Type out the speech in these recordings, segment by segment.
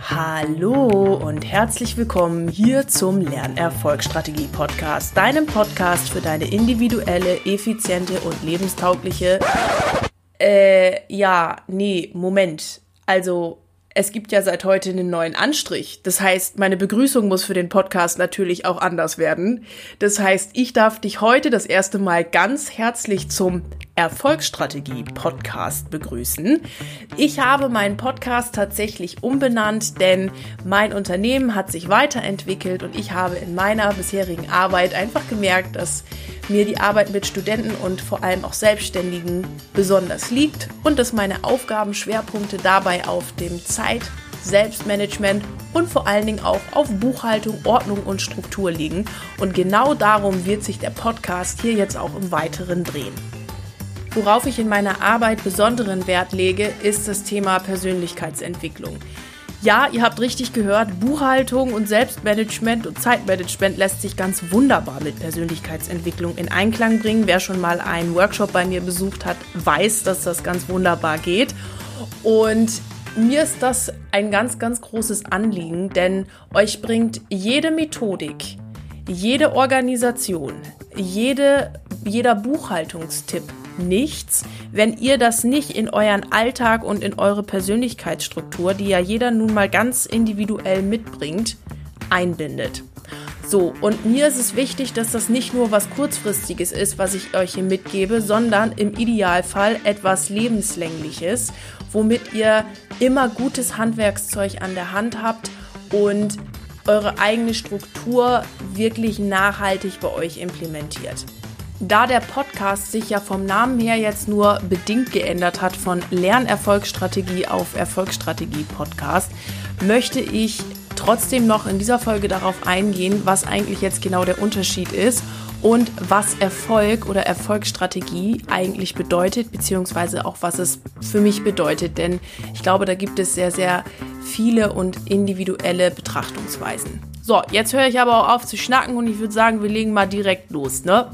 Hallo und herzlich willkommen hier zum Lernerfolgsstrategie Podcast, deinem Podcast für deine individuelle, effiziente und lebenstaugliche. Äh, ja, nee, Moment. Also, es gibt ja seit heute einen neuen Anstrich. Das heißt, meine Begrüßung muss für den Podcast natürlich auch anders werden. Das heißt, ich darf dich heute das erste Mal ganz herzlich zum Erfolgsstrategie-Podcast begrüßen. Ich habe meinen Podcast tatsächlich umbenannt, denn mein Unternehmen hat sich weiterentwickelt und ich habe in meiner bisherigen Arbeit einfach gemerkt, dass mir die Arbeit mit Studenten und vor allem auch Selbstständigen besonders liegt und dass meine Aufgabenschwerpunkte dabei auf dem Zeit, Selbstmanagement und vor allen Dingen auch auf Buchhaltung, Ordnung und Struktur liegen. Und genau darum wird sich der Podcast hier jetzt auch im Weiteren drehen. Worauf ich in meiner Arbeit besonderen Wert lege, ist das Thema Persönlichkeitsentwicklung. Ja, ihr habt richtig gehört, Buchhaltung und Selbstmanagement und Zeitmanagement lässt sich ganz wunderbar mit Persönlichkeitsentwicklung in Einklang bringen. Wer schon mal einen Workshop bei mir besucht hat, weiß, dass das ganz wunderbar geht. Und mir ist das ein ganz, ganz großes Anliegen, denn euch bringt jede Methodik, jede Organisation, jede, jeder Buchhaltungstipp nichts, wenn ihr das nicht in euren Alltag und in eure Persönlichkeitsstruktur, die ja jeder nun mal ganz individuell mitbringt, einbindet. So, und mir ist es wichtig, dass das nicht nur was kurzfristiges ist, was ich euch hier mitgebe, sondern im Idealfall etwas lebenslängliches, womit ihr immer gutes Handwerkszeug an der Hand habt und eure eigene Struktur wirklich nachhaltig bei euch implementiert. Da der Podcast sich ja vom Namen her jetzt nur bedingt geändert hat von Lernerfolgsstrategie auf Erfolgsstrategie Podcast, möchte ich trotzdem noch in dieser Folge darauf eingehen, was eigentlich jetzt genau der Unterschied ist und was Erfolg oder Erfolgsstrategie eigentlich bedeutet, beziehungsweise auch was es für mich bedeutet. Denn ich glaube, da gibt es sehr, sehr viele und individuelle Betrachtungsweisen. So, jetzt höre ich aber auch auf zu schnacken und ich würde sagen, wir legen mal direkt los, ne?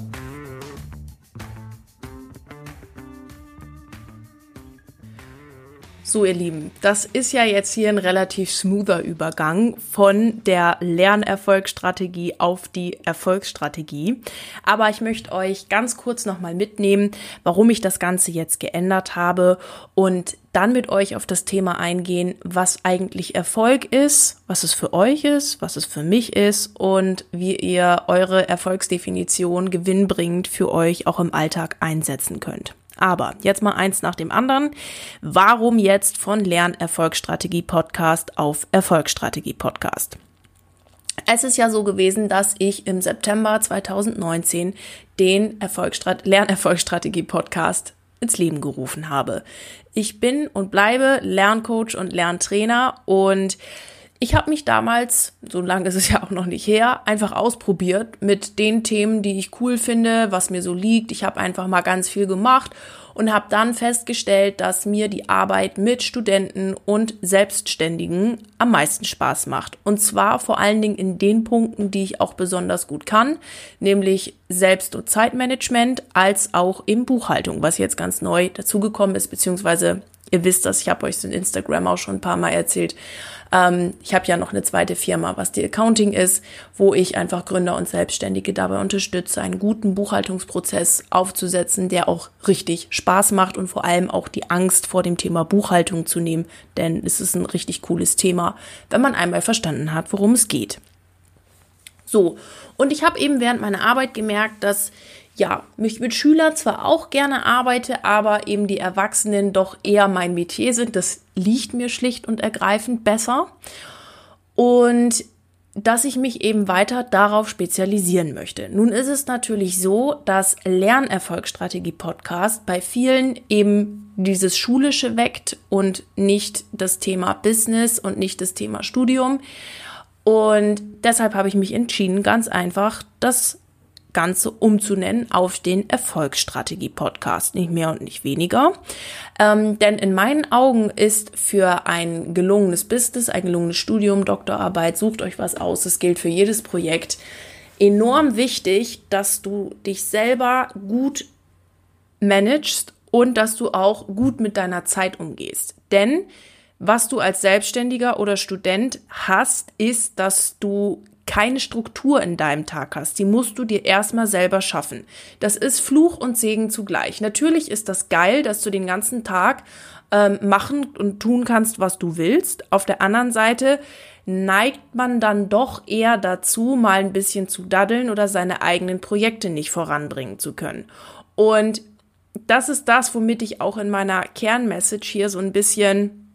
So, ihr Lieben, das ist ja jetzt hier ein relativ smoother Übergang von der Lernerfolgsstrategie auf die Erfolgsstrategie. Aber ich möchte euch ganz kurz nochmal mitnehmen, warum ich das Ganze jetzt geändert habe und dann mit euch auf das Thema eingehen, was eigentlich Erfolg ist, was es für euch ist, was es für mich ist und wie ihr eure Erfolgsdefinition gewinnbringend für euch auch im Alltag einsetzen könnt. Aber jetzt mal eins nach dem anderen. Warum jetzt von Lernerfolgsstrategie Podcast auf Erfolgsstrategie Podcast? Es ist ja so gewesen, dass ich im September 2019 den Erfolgsstrat Lernerfolgsstrategie Podcast ins Leben gerufen habe. Ich bin und bleibe Lerncoach und Lerntrainer und ich habe mich damals, so lange ist es ja auch noch nicht her, einfach ausprobiert mit den Themen, die ich cool finde, was mir so liegt. Ich habe einfach mal ganz viel gemacht und habe dann festgestellt, dass mir die Arbeit mit Studenten und Selbstständigen am meisten Spaß macht. Und zwar vor allen Dingen in den Punkten, die ich auch besonders gut kann, nämlich Selbst- und Zeitmanagement als auch in Buchhaltung, was jetzt ganz neu dazugekommen ist, beziehungsweise ihr wisst das, ich habe euch in Instagram auch schon ein paar Mal erzählt. Ähm, ich habe ja noch eine zweite Firma, was die Accounting ist, wo ich einfach Gründer und Selbstständige dabei unterstütze, einen guten Buchhaltungsprozess aufzusetzen, der auch richtig Spaß macht und vor allem auch die Angst vor dem Thema Buchhaltung zu nehmen, denn es ist ein richtig cooles Thema, wenn man einmal verstanden hat, worum es geht. So, und ich habe eben während meiner Arbeit gemerkt, dass ja, mich mit Schülern zwar auch gerne arbeite, aber eben die Erwachsenen doch eher mein Metier sind. Das liegt mir schlicht und ergreifend besser. Und dass ich mich eben weiter darauf spezialisieren möchte. Nun ist es natürlich so, dass Lernerfolgsstrategie Podcast bei vielen eben dieses Schulische weckt und nicht das Thema Business und nicht das Thema Studium. Und deshalb habe ich mich entschieden, ganz einfach das Ganze umzunennen auf den Erfolgsstrategie-Podcast. Nicht mehr und nicht weniger. Ähm, denn in meinen Augen ist für ein gelungenes Business, ein gelungenes Studium, Doktorarbeit, sucht euch was aus. Das gilt für jedes Projekt. Enorm wichtig, dass du dich selber gut managst und dass du auch gut mit deiner Zeit umgehst. Denn was du als Selbstständiger oder Student hast, ist, dass du keine Struktur in deinem Tag hast. Die musst du dir erstmal selber schaffen. Das ist Fluch und Segen zugleich. Natürlich ist das geil, dass du den ganzen Tag ähm, machen und tun kannst, was du willst. Auf der anderen Seite neigt man dann doch eher dazu, mal ein bisschen zu daddeln oder seine eigenen Projekte nicht voranbringen zu können. Und das ist das, womit ich auch in meiner Kernmessage hier so ein bisschen,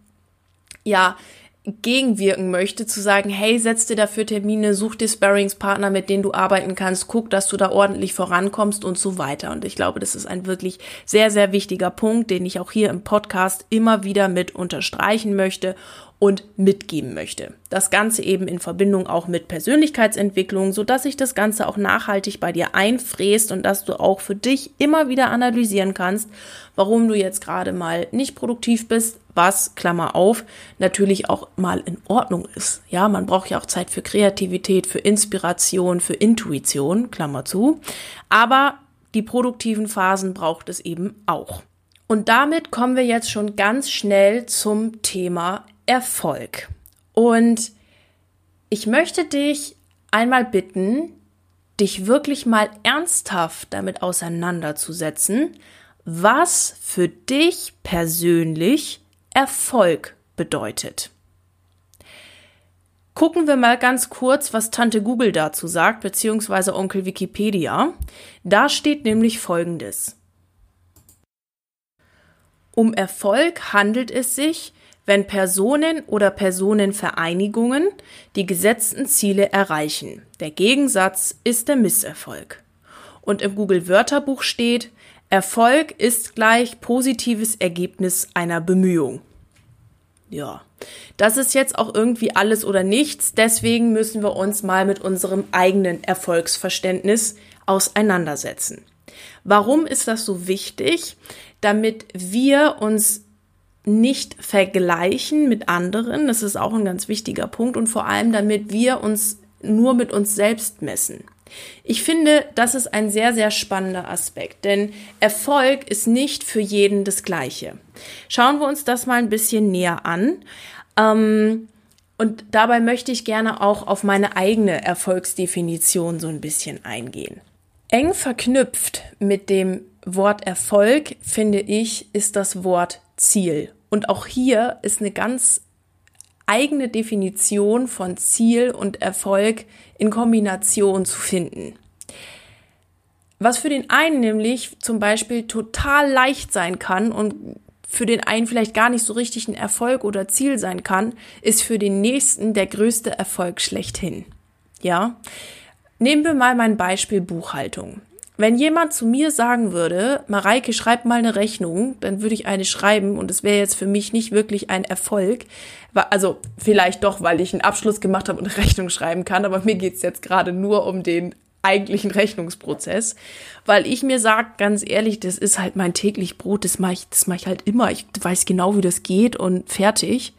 ja, gegenwirken möchte, zu sagen, hey, setz dir dafür Termine, such dir Sparringspartner, mit denen du arbeiten kannst, guck, dass du da ordentlich vorankommst und so weiter. Und ich glaube, das ist ein wirklich sehr, sehr wichtiger Punkt, den ich auch hier im Podcast immer wieder mit unterstreichen möchte und mitgeben möchte. Das Ganze eben in Verbindung auch mit Persönlichkeitsentwicklung, so dass sich das Ganze auch nachhaltig bei dir einfräst und dass du auch für dich immer wieder analysieren kannst, warum du jetzt gerade mal nicht produktiv bist, was, Klammer auf, natürlich auch mal in Ordnung ist. Ja, man braucht ja auch Zeit für Kreativität, für Inspiration, für Intuition, Klammer zu. Aber die produktiven Phasen braucht es eben auch. Und damit kommen wir jetzt schon ganz schnell zum Thema Erfolg. Und ich möchte dich einmal bitten, dich wirklich mal ernsthaft damit auseinanderzusetzen, was für dich persönlich Erfolg bedeutet. Gucken wir mal ganz kurz, was Tante Google dazu sagt, beziehungsweise Onkel Wikipedia. Da steht nämlich Folgendes. Um Erfolg handelt es sich, wenn Personen oder Personenvereinigungen die gesetzten Ziele erreichen. Der Gegensatz ist der Misserfolg. Und im Google Wörterbuch steht, Erfolg ist gleich positives Ergebnis einer Bemühung. Ja, das ist jetzt auch irgendwie alles oder nichts. Deswegen müssen wir uns mal mit unserem eigenen Erfolgsverständnis auseinandersetzen. Warum ist das so wichtig? Damit wir uns nicht vergleichen mit anderen. Das ist auch ein ganz wichtiger Punkt. Und vor allem, damit wir uns nur mit uns selbst messen. Ich finde, das ist ein sehr, sehr spannender Aspekt, denn Erfolg ist nicht für jeden das gleiche. Schauen wir uns das mal ein bisschen näher an. Ähm, und dabei möchte ich gerne auch auf meine eigene Erfolgsdefinition so ein bisschen eingehen. Eng verknüpft mit dem Wort Erfolg, finde ich, ist das Wort Ziel. Und auch hier ist eine ganz eigene Definition von Ziel und Erfolg in Kombination zu finden. Was für den einen nämlich zum Beispiel total leicht sein kann und für den einen vielleicht gar nicht so richtig ein Erfolg oder Ziel sein kann, ist für den nächsten der größte Erfolg schlechthin. Ja? Nehmen wir mal mein Beispiel Buchhaltung. Wenn jemand zu mir sagen würde, Mareike, schreib mal eine Rechnung, dann würde ich eine schreiben und es wäre jetzt für mich nicht wirklich ein Erfolg. Also vielleicht doch, weil ich einen Abschluss gemacht habe und eine Rechnung schreiben kann, aber mir geht's jetzt gerade nur um den eigentlichen Rechnungsprozess, weil ich mir sage, ganz ehrlich, das ist halt mein täglich Brot, das mache ich, das mache ich halt immer. Ich weiß genau, wie das geht und fertig.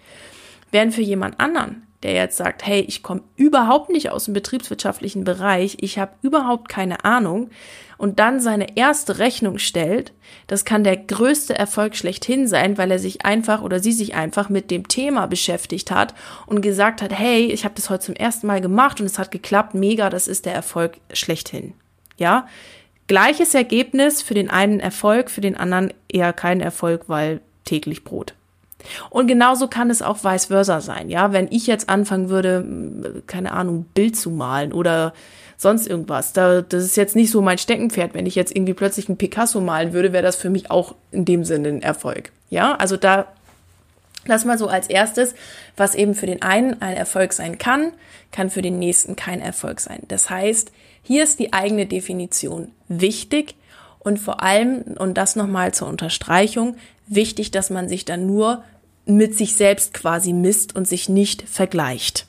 Während für jemand anderen der jetzt sagt, hey, ich komme überhaupt nicht aus dem betriebswirtschaftlichen Bereich, ich habe überhaupt keine Ahnung und dann seine erste Rechnung stellt, das kann der größte Erfolg schlechthin sein, weil er sich einfach oder sie sich einfach mit dem Thema beschäftigt hat und gesagt hat, hey, ich habe das heute zum ersten Mal gemacht und es hat geklappt, mega, das ist der Erfolg schlechthin. Ja? Gleiches Ergebnis für den einen Erfolg, für den anderen eher kein Erfolg, weil täglich Brot. Und genauso kann es auch vice versa sein, ja. Wenn ich jetzt anfangen würde, keine Ahnung, Bild zu malen oder sonst irgendwas, da, das ist jetzt nicht so mein Steckenpferd. Wenn ich jetzt irgendwie plötzlich ein Picasso malen würde, wäre das für mich auch in dem Sinne ein Erfolg. Ja, also da das mal so als erstes, was eben für den einen ein Erfolg sein kann, kann für den nächsten kein Erfolg sein. Das heißt, hier ist die eigene Definition wichtig und vor allem, und das nochmal zur Unterstreichung, wichtig, dass man sich dann nur mit sich selbst quasi misst und sich nicht vergleicht.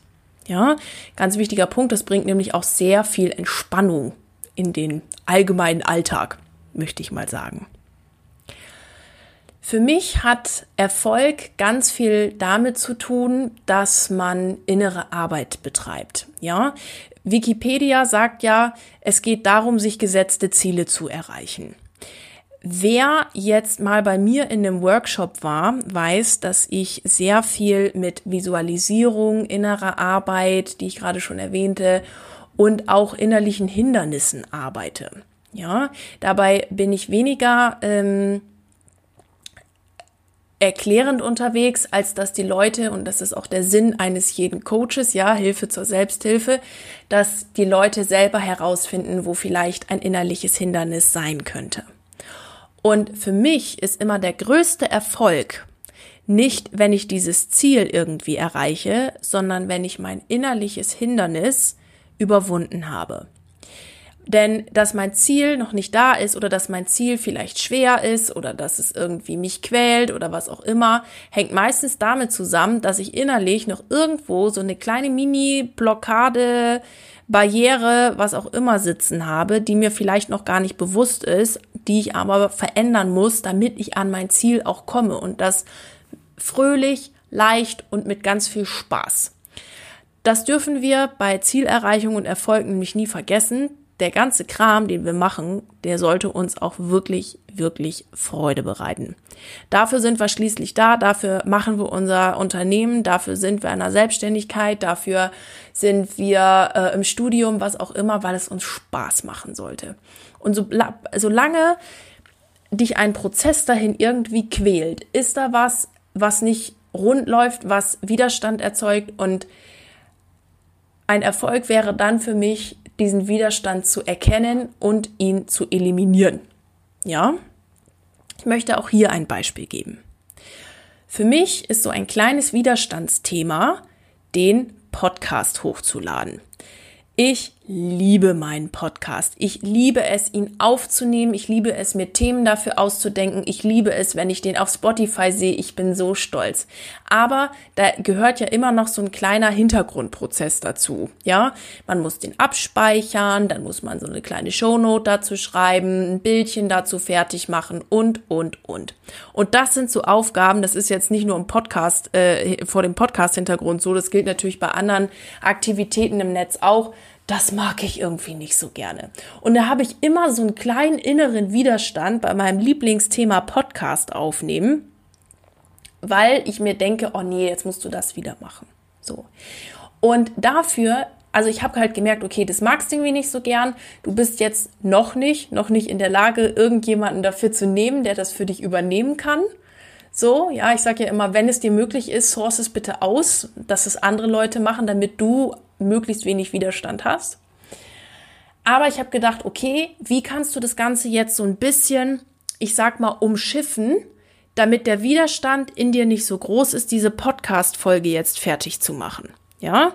Ja, ganz wichtiger Punkt, das bringt nämlich auch sehr viel Entspannung in den allgemeinen Alltag, möchte ich mal sagen. Für mich hat Erfolg ganz viel damit zu tun, dass man innere Arbeit betreibt. Ja, Wikipedia sagt ja, es geht darum, sich gesetzte Ziele zu erreichen. Wer jetzt mal bei mir in einem Workshop war, weiß, dass ich sehr viel mit Visualisierung, innerer Arbeit, die ich gerade schon erwähnte, und auch innerlichen Hindernissen arbeite. Ja, dabei bin ich weniger ähm, erklärend unterwegs, als dass die Leute, und das ist auch der Sinn eines jeden Coaches, ja, Hilfe zur Selbsthilfe, dass die Leute selber herausfinden, wo vielleicht ein innerliches Hindernis sein könnte. Und für mich ist immer der größte Erfolg nicht, wenn ich dieses Ziel irgendwie erreiche, sondern wenn ich mein innerliches Hindernis überwunden habe. Denn dass mein Ziel noch nicht da ist oder dass mein Ziel vielleicht schwer ist oder dass es irgendwie mich quält oder was auch immer, hängt meistens damit zusammen, dass ich innerlich noch irgendwo so eine kleine Mini-Blockade, Barriere, was auch immer sitzen habe, die mir vielleicht noch gar nicht bewusst ist, die ich aber verändern muss, damit ich an mein Ziel auch komme und das fröhlich, leicht und mit ganz viel Spaß. Das dürfen wir bei Zielerreichung und Erfolg nämlich nie vergessen. Der ganze Kram, den wir machen, der sollte uns auch wirklich, wirklich Freude bereiten. Dafür sind wir schließlich da, dafür machen wir unser Unternehmen, dafür sind wir in der Selbstständigkeit, dafür sind wir äh, im Studium, was auch immer, weil es uns Spaß machen sollte. Und so, solange dich ein Prozess dahin irgendwie quält, ist da was, was nicht rund läuft, was Widerstand erzeugt und ein Erfolg wäre dann für mich, diesen Widerstand zu erkennen und ihn zu eliminieren. Ja? Ich möchte auch hier ein Beispiel geben. Für mich ist so ein kleines Widerstandsthema, den Podcast hochzuladen. Ich liebe meinen Podcast. Ich liebe es, ihn aufzunehmen. Ich liebe es, mir Themen dafür auszudenken. Ich liebe es, wenn ich den auf Spotify sehe. Ich bin so stolz. Aber da gehört ja immer noch so ein kleiner Hintergrundprozess dazu. Ja, man muss den abspeichern, dann muss man so eine kleine Shownote dazu schreiben, ein Bildchen dazu fertig machen und, und, und. Und das sind so Aufgaben. Das ist jetzt nicht nur im Podcast, äh, vor dem Podcast-Hintergrund so. Das gilt natürlich bei anderen Aktivitäten im Netz auch das mag ich irgendwie nicht so gerne. Und da habe ich immer so einen kleinen inneren Widerstand bei meinem Lieblingsthema Podcast aufnehmen, weil ich mir denke, oh nee, jetzt musst du das wieder machen. So. Und dafür, also ich habe halt gemerkt, okay, das magst du irgendwie nicht so gern. Du bist jetzt noch nicht, noch nicht in der Lage, irgendjemanden dafür zu nehmen, der das für dich übernehmen kann. So, ja, ich sage ja immer, wenn es dir möglich ist, source es bitte aus, dass es andere Leute machen, damit du möglichst wenig Widerstand hast. Aber ich habe gedacht, okay, wie kannst du das Ganze jetzt so ein bisschen, ich sag mal, umschiffen, damit der Widerstand in dir nicht so groß ist, diese Podcast-Folge jetzt fertig zu machen. Ja.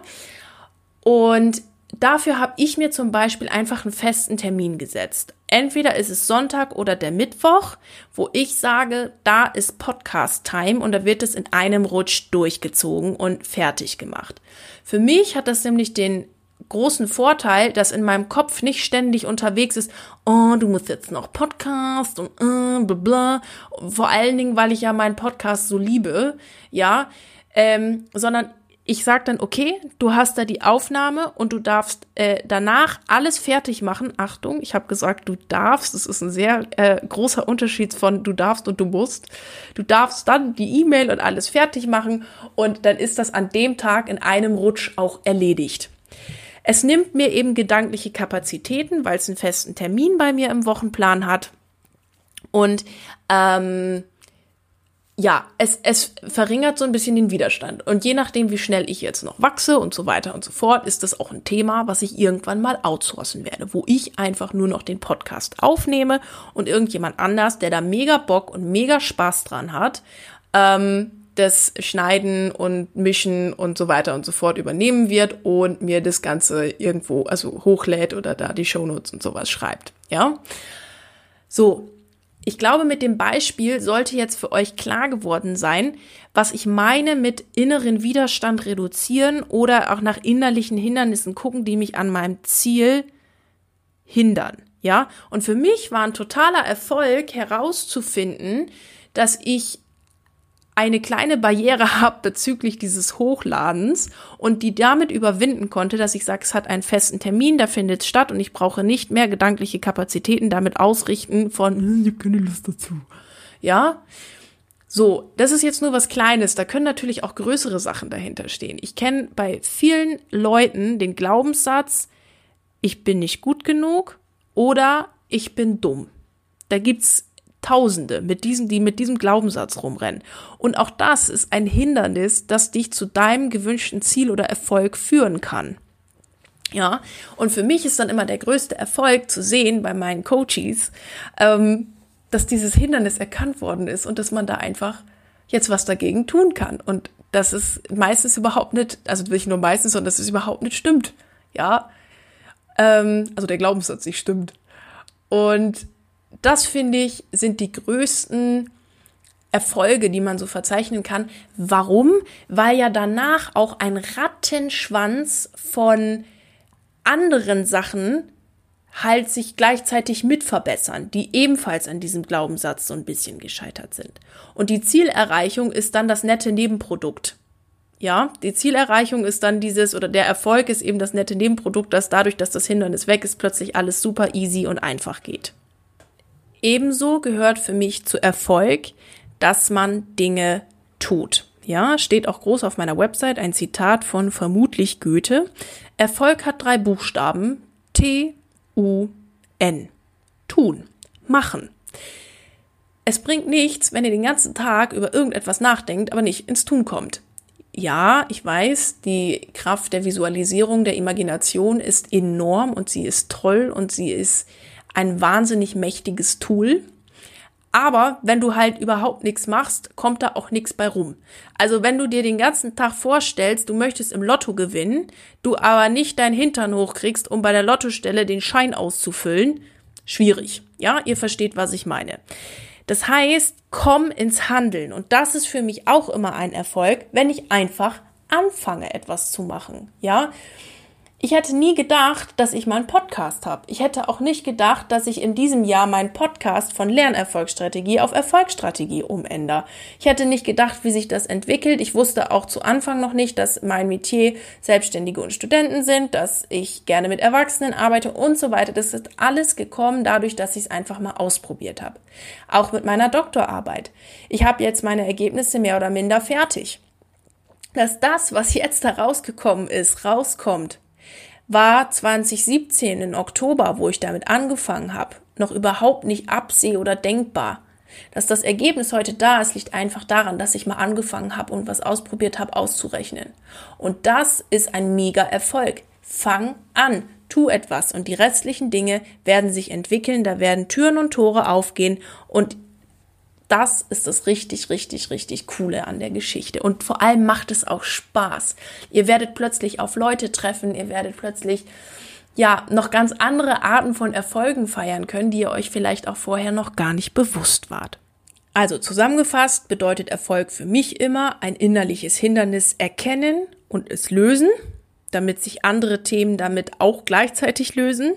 Und dafür habe ich mir zum Beispiel einfach einen festen Termin gesetzt. Entweder ist es Sonntag oder der Mittwoch, wo ich sage, da ist Podcast-Time und da wird es in einem Rutsch durchgezogen und fertig gemacht. Für mich hat das nämlich den großen Vorteil, dass in meinem Kopf nicht ständig unterwegs ist, oh, du musst jetzt noch Podcast und äh, bla bla. Vor allen Dingen, weil ich ja meinen Podcast so liebe, ja, ähm, sondern ich sag dann, okay, du hast da die Aufnahme und du darfst äh, danach alles fertig machen. Achtung, ich habe gesagt, du darfst. Das ist ein sehr äh, großer Unterschied von du darfst und du musst. Du darfst dann die E-Mail und alles fertig machen und dann ist das an dem Tag in einem Rutsch auch erledigt. Es nimmt mir eben gedankliche Kapazitäten, weil es einen festen Termin bei mir im Wochenplan hat. Und ähm, ja, es, es verringert so ein bisschen den Widerstand. Und je nachdem, wie schnell ich jetzt noch wachse und so weiter und so fort, ist das auch ein Thema, was ich irgendwann mal outsourcen werde, wo ich einfach nur noch den Podcast aufnehme und irgendjemand anders, der da mega Bock und mega Spaß dran hat, ähm, das Schneiden und Mischen und so weiter und so fort übernehmen wird und mir das Ganze irgendwo, also hochlädt oder da die Shownotes und sowas schreibt. Ja. So, ich glaube, mit dem Beispiel sollte jetzt für euch klar geworden sein, was ich meine mit inneren Widerstand reduzieren oder auch nach innerlichen Hindernissen gucken, die mich an meinem Ziel hindern. Ja, und für mich war ein totaler Erfolg herauszufinden, dass ich eine kleine Barriere habe bezüglich dieses Hochladen und die damit überwinden konnte, dass ich sage, es hat einen festen Termin, da findet es statt und ich brauche nicht mehr gedankliche Kapazitäten damit ausrichten von, hm, ich habe keine Lust dazu. Ja, so, das ist jetzt nur was Kleines. Da können natürlich auch größere Sachen dahinter stehen. Ich kenne bei vielen Leuten den Glaubenssatz, ich bin nicht gut genug oder ich bin dumm. Da gibt's Tausende, mit diesen, die mit diesem Glaubenssatz rumrennen. Und auch das ist ein Hindernis, das dich zu deinem gewünschten Ziel oder Erfolg führen kann. Ja, und für mich ist dann immer der größte Erfolg zu sehen bei meinen Coaches, ähm, dass dieses Hindernis erkannt worden ist und dass man da einfach jetzt was dagegen tun kann. Und das ist meistens überhaupt nicht, also nicht nur meistens, sondern dass es überhaupt nicht stimmt. Ja, ähm, also der Glaubenssatz nicht stimmt. Und das finde ich, sind die größten Erfolge, die man so verzeichnen kann. Warum? Weil ja danach auch ein Rattenschwanz von anderen Sachen halt sich gleichzeitig mit verbessern, die ebenfalls an diesem Glaubenssatz so ein bisschen gescheitert sind. Und die Zielerreichung ist dann das nette Nebenprodukt. Ja, die Zielerreichung ist dann dieses oder der Erfolg ist eben das nette Nebenprodukt, dass dadurch, dass das Hindernis weg ist, plötzlich alles super easy und einfach geht. Ebenso gehört für mich zu Erfolg, dass man Dinge tut. Ja, steht auch groß auf meiner Website ein Zitat von vermutlich Goethe. Erfolg hat drei Buchstaben. T, U, N. Tun. Machen. Es bringt nichts, wenn ihr den ganzen Tag über irgendetwas nachdenkt, aber nicht ins Tun kommt. Ja, ich weiß, die Kraft der Visualisierung, der Imagination ist enorm und sie ist toll und sie ist ein wahnsinnig mächtiges Tool. Aber wenn du halt überhaupt nichts machst, kommt da auch nichts bei rum. Also wenn du dir den ganzen Tag vorstellst, du möchtest im Lotto gewinnen, du aber nicht dein Hintern hochkriegst, um bei der Lottostelle den Schein auszufüllen, schwierig. Ja, ihr versteht, was ich meine. Das heißt, komm ins Handeln. Und das ist für mich auch immer ein Erfolg, wenn ich einfach anfange, etwas zu machen. Ja, ich hätte nie gedacht, dass ich mal einen Podcast habe. Ich hätte auch nicht gedacht, dass ich in diesem Jahr meinen Podcast von Lernerfolgsstrategie auf Erfolgsstrategie umändere. Ich hätte nicht gedacht, wie sich das entwickelt. Ich wusste auch zu Anfang noch nicht, dass mein Metier Selbstständige und Studenten sind, dass ich gerne mit Erwachsenen arbeite und so weiter. Das ist alles gekommen dadurch, dass ich es einfach mal ausprobiert habe. Auch mit meiner Doktorarbeit. Ich habe jetzt meine Ergebnisse mehr oder minder fertig. Dass das, was jetzt da rausgekommen ist, rauskommt, war 2017 im Oktober, wo ich damit angefangen habe, noch überhaupt nicht abseh oder denkbar. Dass das Ergebnis heute da ist, liegt einfach daran, dass ich mal angefangen habe und was ausprobiert habe auszurechnen. Und das ist ein mega Erfolg. Fang an, tu etwas und die restlichen Dinge werden sich entwickeln, da werden Türen und Tore aufgehen und das ist das richtig, richtig, richtig coole an der Geschichte. Und vor allem macht es auch Spaß. Ihr werdet plötzlich auf Leute treffen, ihr werdet plötzlich ja noch ganz andere Arten von Erfolgen feiern können, die ihr euch vielleicht auch vorher noch gar nicht bewusst wart. Also zusammengefasst bedeutet Erfolg für mich immer ein innerliches Hindernis erkennen und es lösen, damit sich andere Themen damit auch gleichzeitig lösen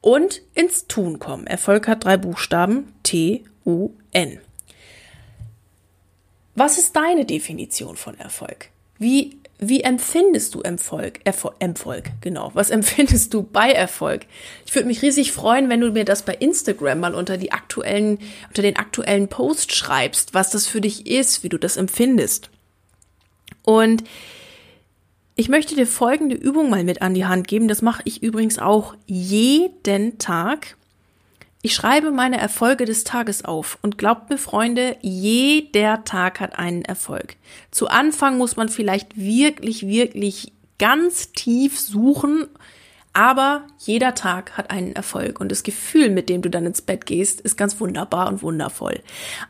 und ins Tun kommen. Erfolg hat drei Buchstaben T U N. Was ist deine Definition von Erfolg? Wie, wie empfindest du Erfolg? Erfolg? Erfolg, genau. Was empfindest du bei Erfolg? Ich würde mich riesig freuen, wenn du mir das bei Instagram mal unter die aktuellen, unter den aktuellen Post schreibst, was das für dich ist, wie du das empfindest. Und ich möchte dir folgende Übung mal mit an die Hand geben. Das mache ich übrigens auch jeden Tag. Ich schreibe meine Erfolge des Tages auf und glaubt mir, Freunde, jeder Tag hat einen Erfolg. Zu Anfang muss man vielleicht wirklich, wirklich ganz tief suchen, aber jeder Tag hat einen Erfolg und das Gefühl, mit dem du dann ins Bett gehst, ist ganz wunderbar und wundervoll.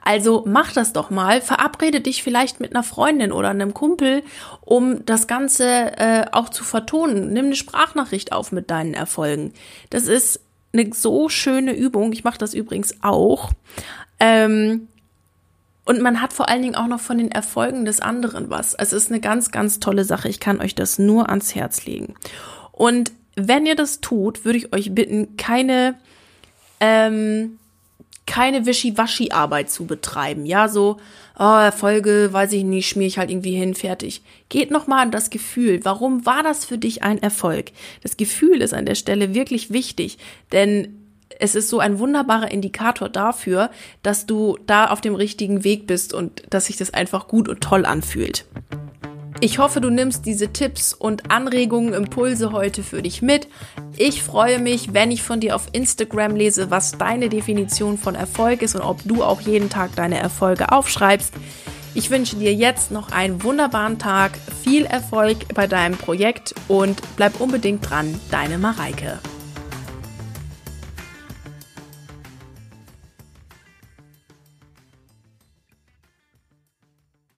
Also mach das doch mal, verabrede dich vielleicht mit einer Freundin oder einem Kumpel, um das Ganze äh, auch zu vertonen. Nimm eine Sprachnachricht auf mit deinen Erfolgen. Das ist eine so schöne Übung. Ich mache das übrigens auch. Ähm, und man hat vor allen Dingen auch noch von den Erfolgen des anderen was. Es ist eine ganz, ganz tolle Sache. Ich kann euch das nur ans Herz legen. Und wenn ihr das tut, würde ich euch bitten, keine, ähm, keine Wischiwaschi-Arbeit zu betreiben. Ja, so, oh, Erfolge, weiß ich nicht, schmier ich halt irgendwie hin, fertig. Geht nochmal an das Gefühl. Warum war das für dich ein Erfolg? Das Gefühl ist an der Stelle wirklich wichtig, denn es ist so ein wunderbarer Indikator dafür, dass du da auf dem richtigen Weg bist und dass sich das einfach gut und toll anfühlt. Ich hoffe, du nimmst diese Tipps und Anregungen, Impulse heute für dich mit. Ich freue mich, wenn ich von dir auf Instagram lese, was deine Definition von Erfolg ist und ob du auch jeden Tag deine Erfolge aufschreibst. Ich wünsche dir jetzt noch einen wunderbaren Tag, viel Erfolg bei deinem Projekt und bleib unbedingt dran, deine Mareike.